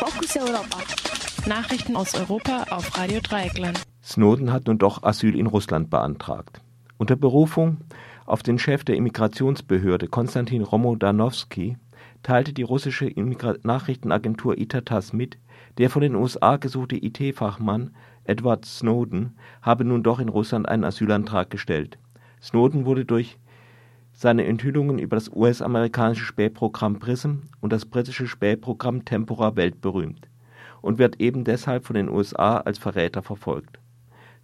Fokus Europa. Nachrichten aus Europa auf Radio Dreieckland. Snowden hat nun doch Asyl in Russland beantragt. Unter Berufung auf den Chef der Immigrationsbehörde Konstantin Romodanowski teilte die russische Immigra Nachrichtenagentur Itatas mit, der von den USA gesuchte IT-Fachmann Edward Snowden habe nun doch in Russland einen Asylantrag gestellt. Snowden wurde durch seine Enthüllungen über das US-amerikanische Spähprogramm PRISM und das britische Spähprogramm Tempora weltberühmt und wird eben deshalb von den USA als Verräter verfolgt.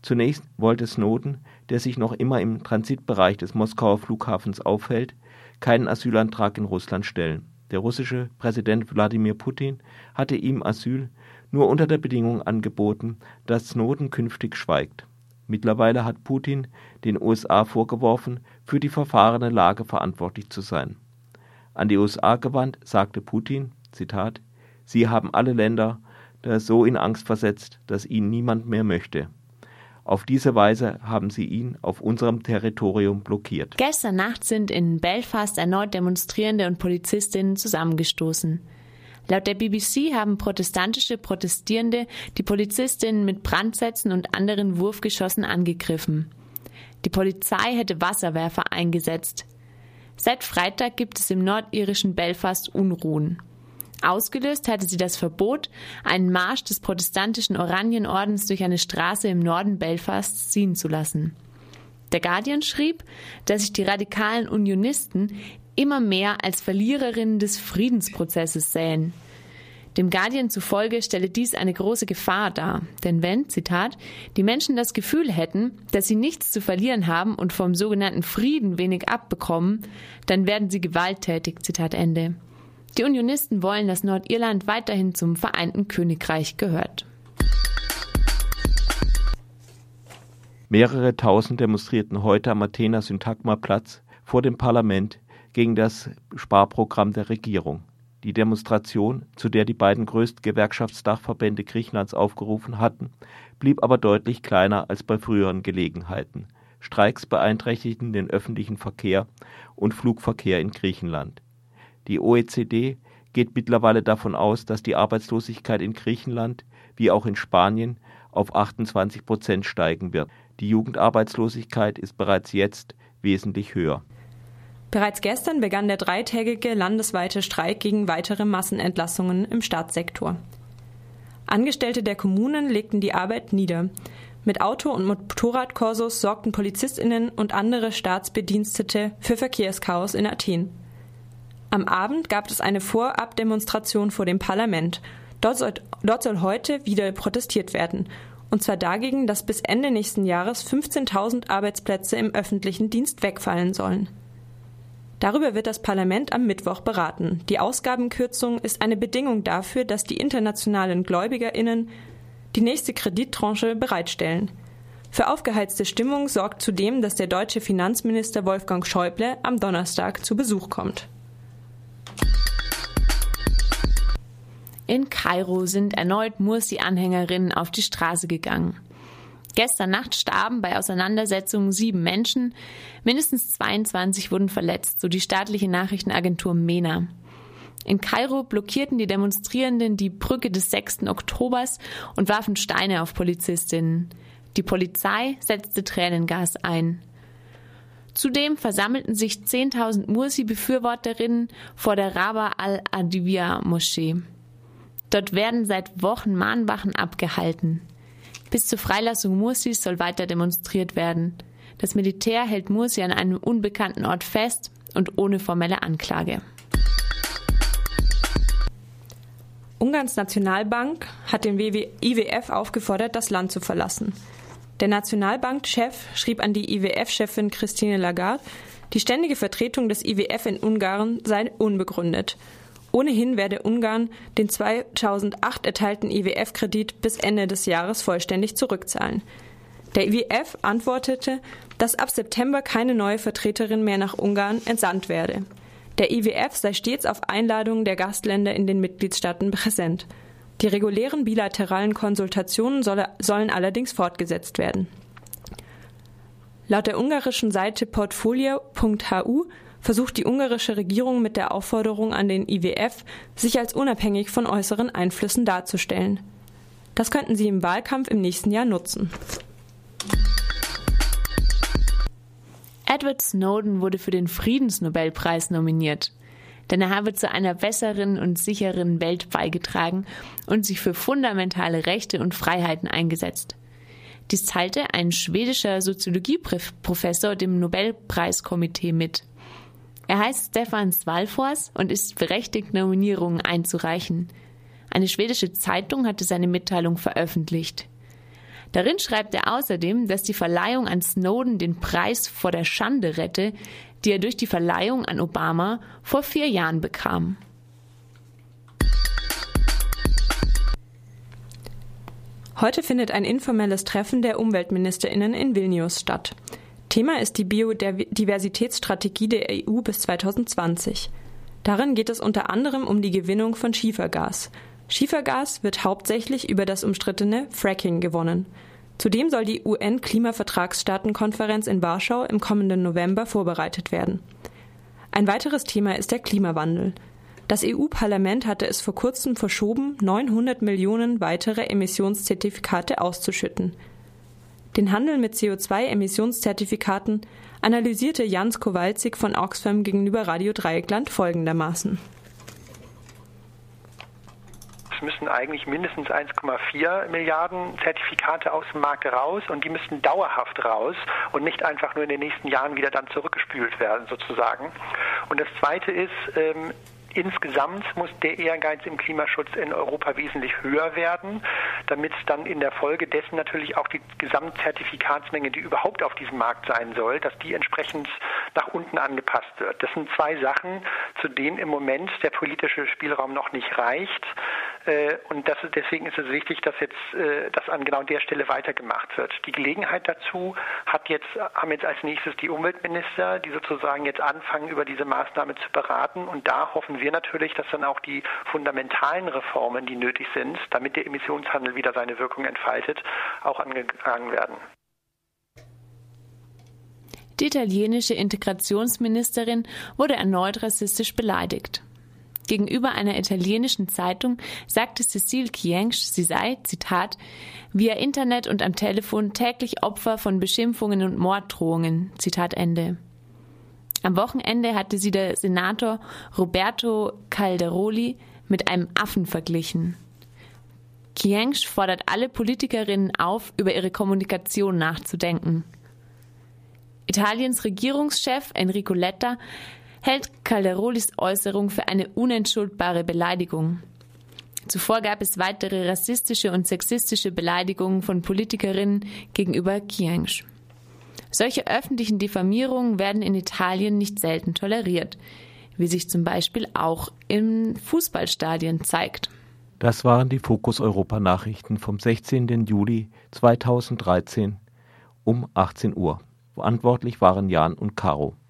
Zunächst wollte Snowden, der sich noch immer im Transitbereich des Moskauer Flughafens aufhält, keinen Asylantrag in Russland stellen. Der russische Präsident Wladimir Putin hatte ihm Asyl nur unter der Bedingung angeboten, dass Snowden künftig schweigt. Mittlerweile hat Putin den USA vorgeworfen, für die verfahrene Lage verantwortlich zu sein. An die USA gewandt sagte Putin, Zitat, Sie haben alle Länder so in Angst versetzt, dass ihn niemand mehr möchte. Auf diese Weise haben sie ihn auf unserem Territorium blockiert. Gestern Nacht sind in Belfast erneut Demonstrierende und Polizistinnen zusammengestoßen. Laut der BBC haben protestantische Protestierende die Polizistinnen mit Brandsätzen und anderen Wurfgeschossen angegriffen. Die Polizei hätte Wasserwerfer eingesetzt. Seit Freitag gibt es im nordirischen Belfast Unruhen. Ausgelöst hatte sie das Verbot, einen Marsch des protestantischen Oranienordens durch eine Straße im Norden Belfasts ziehen zu lassen. Der Guardian schrieb, dass sich die radikalen Unionisten immer mehr als Verliererinnen des Friedensprozesses sähen. Dem Guardian zufolge stelle dies eine große Gefahr dar, denn wenn, Zitat, die Menschen das Gefühl hätten, dass sie nichts zu verlieren haben und vom sogenannten Frieden wenig abbekommen, dann werden sie gewalttätig, Zitat Ende. Die Unionisten wollen, dass Nordirland weiterhin zum Vereinten Königreich gehört. Mehrere tausend demonstrierten heute am Athener Syntagma-Platz vor dem Parlament gegen das Sparprogramm der Regierung. Die Demonstration, zu der die beiden größten Gewerkschaftsdachverbände Griechenlands aufgerufen hatten, blieb aber deutlich kleiner als bei früheren Gelegenheiten. Streiks beeinträchtigten den öffentlichen Verkehr und Flugverkehr in Griechenland. Die OECD geht mittlerweile davon aus, dass die Arbeitslosigkeit in Griechenland wie auch in Spanien auf 28 Prozent steigen wird. Die Jugendarbeitslosigkeit ist bereits jetzt wesentlich höher. Bereits gestern begann der dreitägige landesweite Streik gegen weitere Massenentlassungen im Staatssektor. Angestellte der Kommunen legten die Arbeit nieder. Mit Auto- und Motorradkorsos sorgten Polizistinnen und andere Staatsbedienstete für Verkehrschaos in Athen. Am Abend gab es eine Vorabdemonstration vor dem Parlament. Dort soll, dort soll heute wieder protestiert werden. Und zwar dagegen, dass bis Ende nächsten Jahres 15.000 Arbeitsplätze im öffentlichen Dienst wegfallen sollen. Darüber wird das Parlament am Mittwoch beraten. Die Ausgabenkürzung ist eine Bedingung dafür, dass die internationalen Gläubigerinnen die nächste Kredittranche bereitstellen. Für aufgeheizte Stimmung sorgt zudem, dass der deutsche Finanzminister Wolfgang Schäuble am Donnerstag zu Besuch kommt. In Kairo sind erneut Mursi-Anhängerinnen auf die Straße gegangen. Gestern Nacht starben bei Auseinandersetzungen sieben Menschen, mindestens 22 wurden verletzt, so die staatliche Nachrichtenagentur MENA. In Kairo blockierten die Demonstrierenden die Brücke des 6. Oktobers und warfen Steine auf Polizistinnen. Die Polizei setzte Tränengas ein. Zudem versammelten sich 10.000 Mursi-Befürworterinnen vor der Raba al-Adivia-Moschee. Dort werden seit Wochen Mahnwachen abgehalten. Bis zur Freilassung Mursis soll weiter demonstriert werden. Das Militär hält Mursi an einem unbekannten Ort fest und ohne formelle Anklage. Ungarns Nationalbank hat den IWF aufgefordert, das Land zu verlassen. Der Nationalbankchef schrieb an die IWF-Chefin Christine Lagarde, die ständige Vertretung des IWF in Ungarn sei unbegründet. Ohnehin werde Ungarn den 2008 erteilten IWF-Kredit bis Ende des Jahres vollständig zurückzahlen. Der IWF antwortete, dass ab September keine neue Vertreterin mehr nach Ungarn entsandt werde. Der IWF sei stets auf Einladung der Gastländer in den Mitgliedstaaten präsent. Die regulären bilateralen Konsultationen solle, sollen allerdings fortgesetzt werden. Laut der ungarischen Seite portfolio.hu versucht die ungarische Regierung mit der Aufforderung an den IWF, sich als unabhängig von äußeren Einflüssen darzustellen. Das könnten sie im Wahlkampf im nächsten Jahr nutzen. Edward Snowden wurde für den Friedensnobelpreis nominiert, denn er habe zu einer besseren und sicheren Welt beigetragen und sich für fundamentale Rechte und Freiheiten eingesetzt. Dies teilte ein schwedischer Soziologieprofessor dem Nobelpreiskomitee mit. Er heißt Stefan Svalfors und ist berechtigt, Nominierungen einzureichen. Eine schwedische Zeitung hatte seine Mitteilung veröffentlicht. Darin schreibt er außerdem, dass die Verleihung an Snowden den Preis vor der Schande rette, die er durch die Verleihung an Obama vor vier Jahren bekam. Heute findet ein informelles Treffen der Umweltministerinnen in Vilnius statt. Thema ist die Biodiversitätsstrategie der EU bis 2020. Darin geht es unter anderem um die Gewinnung von Schiefergas. Schiefergas wird hauptsächlich über das umstrittene Fracking gewonnen. Zudem soll die UN-Klimavertragsstaatenkonferenz in Warschau im kommenden November vorbereitet werden. Ein weiteres Thema ist der Klimawandel. Das EU-Parlament hatte es vor kurzem verschoben, 900 Millionen weitere Emissionszertifikate auszuschütten. Den Handel mit CO2-Emissionszertifikaten analysierte Jans Kowalczyk von Oxfam gegenüber Radio Dreieckland folgendermaßen. Es müssen eigentlich mindestens 1,4 Milliarden Zertifikate aus dem Markt raus und die müssten dauerhaft raus und nicht einfach nur in den nächsten Jahren wieder dann zurückgespült werden sozusagen. Und das Zweite ist, ähm, Insgesamt muss der Ehrgeiz im Klimaschutz in Europa wesentlich höher werden, damit dann in der Folge dessen natürlich auch die Gesamtzertifikatsmenge, die überhaupt auf diesem Markt sein soll, dass die entsprechend nach unten angepasst wird. Das sind zwei Sachen, zu denen im Moment der politische Spielraum noch nicht reicht. Äh, und das, deswegen ist es wichtig, dass jetzt äh, das an genau der Stelle weitergemacht wird. Die Gelegenheit dazu hat jetzt, haben jetzt als nächstes die Umweltminister, die sozusagen jetzt anfangen, über diese Maßnahme zu beraten. Und da hoffen wir natürlich, dass dann auch die fundamentalen Reformen, die nötig sind, damit der Emissionshandel wieder seine Wirkung entfaltet, auch angegangen werden. Die italienische Integrationsministerin wurde erneut rassistisch beleidigt. Gegenüber einer italienischen Zeitung sagte Cecile Kiensch, sie sei, Zitat, via Internet und am Telefon täglich Opfer von Beschimpfungen und Morddrohungen. Zitat Ende. Am Wochenende hatte sie der Senator Roberto Calderoli mit einem Affen verglichen. Kiensch fordert alle Politikerinnen auf, über ihre Kommunikation nachzudenken. Italiens Regierungschef Enrico Letta hält Calderolis Äußerung für eine unentschuldbare Beleidigung. Zuvor gab es weitere rassistische und sexistische Beleidigungen von Politikerinnen gegenüber Kiensch. Solche öffentlichen Diffamierungen werden in Italien nicht selten toleriert, wie sich zum Beispiel auch in Fußballstadien zeigt. Das waren die Fokus Europa Nachrichten vom 16. Juli 2013 um 18 Uhr. Verantwortlich waren Jan und Caro.